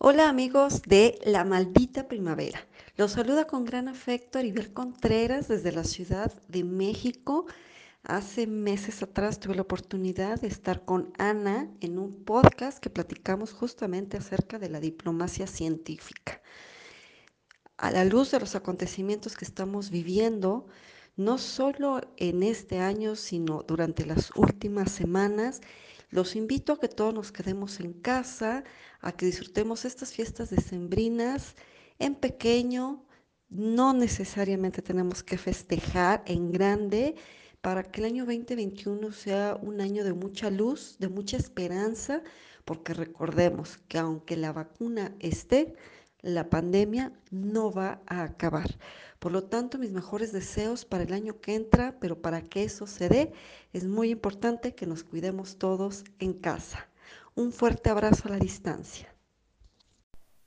Hola amigos de La Maldita Primavera. Los saluda con gran afecto Aribel Contreras desde la Ciudad de México. Hace meses atrás tuve la oportunidad de estar con Ana en un podcast que platicamos justamente acerca de la diplomacia científica. A la luz de los acontecimientos que estamos viviendo, no solo en este año, sino durante las últimas semanas, los invito a que todos nos quedemos en casa, a que disfrutemos estas fiestas decembrinas en pequeño. No necesariamente tenemos que festejar en grande para que el año 2021 sea un año de mucha luz, de mucha esperanza, porque recordemos que aunque la vacuna esté, la pandemia no va a acabar. Por lo tanto, mis mejores deseos para el año que entra, pero para que eso se dé, es muy importante que nos cuidemos todos en casa. Un fuerte abrazo a la distancia.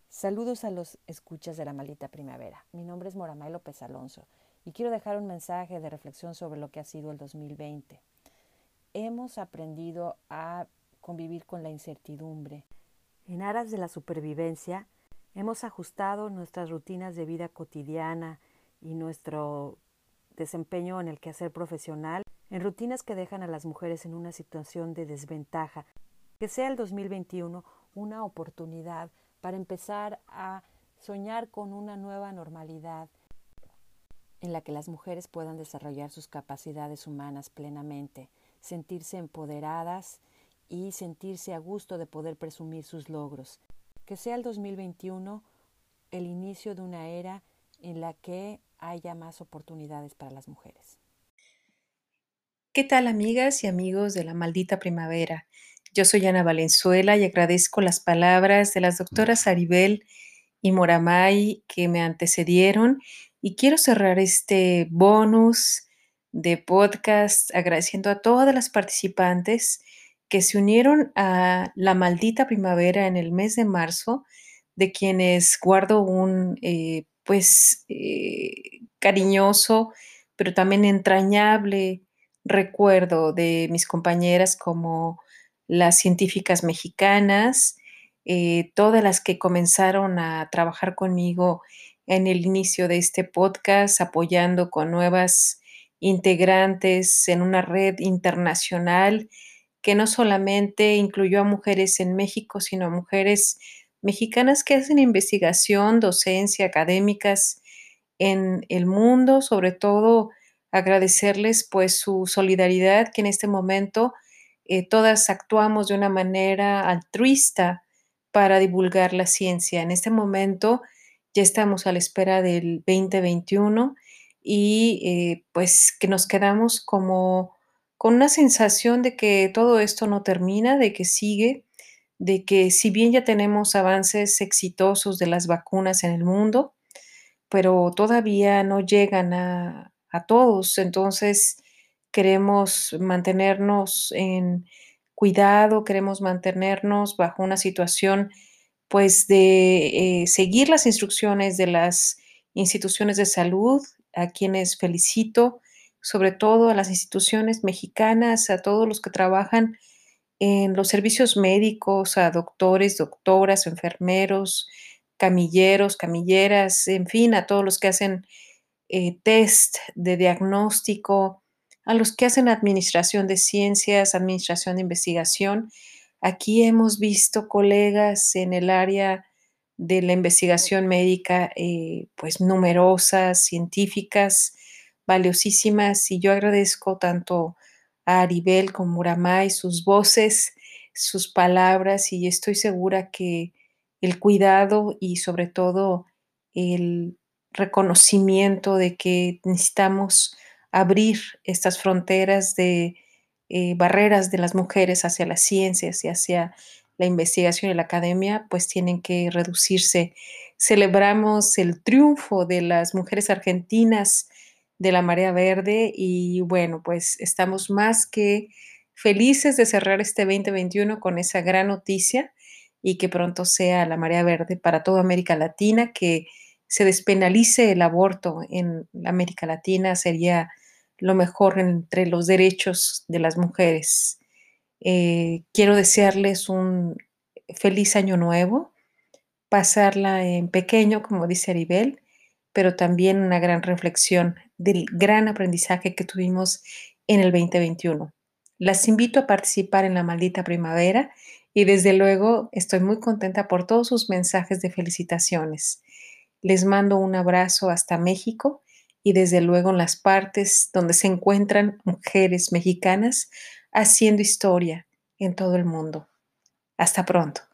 Saludos a los escuchas de la maldita primavera. Mi nombre es Moramay López Alonso y quiero dejar un mensaje de reflexión sobre lo que ha sido el 2020. Hemos aprendido a convivir con la incertidumbre. En aras de la supervivencia, Hemos ajustado nuestras rutinas de vida cotidiana y nuestro desempeño en el quehacer profesional en rutinas que dejan a las mujeres en una situación de desventaja. Que sea el 2021 una oportunidad para empezar a soñar con una nueva normalidad en la que las mujeres puedan desarrollar sus capacidades humanas plenamente, sentirse empoderadas y sentirse a gusto de poder presumir sus logros que sea el 2021 el inicio de una era en la que haya más oportunidades para las mujeres. ¿Qué tal amigas y amigos de la maldita primavera? Yo soy Ana Valenzuela y agradezco las palabras de las doctoras Aribel y Moramay que me antecedieron y quiero cerrar este bonus de podcast agradeciendo a todas las participantes que se unieron a la maldita primavera en el mes de marzo, de quienes guardo un eh, pues eh, cariñoso, pero también entrañable recuerdo de mis compañeras como las científicas mexicanas, eh, todas las que comenzaron a trabajar conmigo en el inicio de este podcast, apoyando con nuevas integrantes en una red internacional que no solamente incluyó a mujeres en México, sino a mujeres mexicanas que hacen investigación, docencia, académicas en el mundo, sobre todo agradecerles pues su solidaridad, que en este momento eh, todas actuamos de una manera altruista para divulgar la ciencia. En este momento ya estamos a la espera del 2021 y eh, pues que nos quedamos como con una sensación de que todo esto no termina, de que sigue, de que si bien ya tenemos avances exitosos de las vacunas en el mundo, pero todavía no llegan a, todos. Entonces, queremos mantenernos en cuidado, queremos mantenernos bajo una situación pues de eh, seguir las instrucciones de las instituciones de salud, a quienes felicito sobre todo a las instituciones mexicanas, a todos los que trabajan en los servicios médicos, a doctores, doctoras, enfermeros, camilleros, camilleras, en fin, a todos los que hacen eh, test de diagnóstico, a los que hacen administración de ciencias, administración de investigación. Aquí hemos visto colegas en el área de la investigación médica, eh, pues numerosas, científicas, valiosísimas y yo agradezco tanto a Aribel como Muramay sus voces, sus palabras y estoy segura que el cuidado y sobre todo el reconocimiento de que necesitamos abrir estas fronteras de eh, barreras de las mujeres hacia las ciencias y hacia la investigación y la academia, pues tienen que reducirse. Celebramos el triunfo de las mujeres argentinas de la Marea Verde y bueno, pues estamos más que felices de cerrar este 2021 con esa gran noticia y que pronto sea la Marea Verde para toda América Latina, que se despenalice el aborto en América Latina sería lo mejor entre los derechos de las mujeres. Eh, quiero desearles un feliz año nuevo, pasarla en pequeño, como dice Aribel, pero también una gran reflexión del gran aprendizaje que tuvimos en el 2021. Las invito a participar en la maldita primavera y desde luego estoy muy contenta por todos sus mensajes de felicitaciones. Les mando un abrazo hasta México y desde luego en las partes donde se encuentran mujeres mexicanas haciendo historia en todo el mundo. Hasta pronto.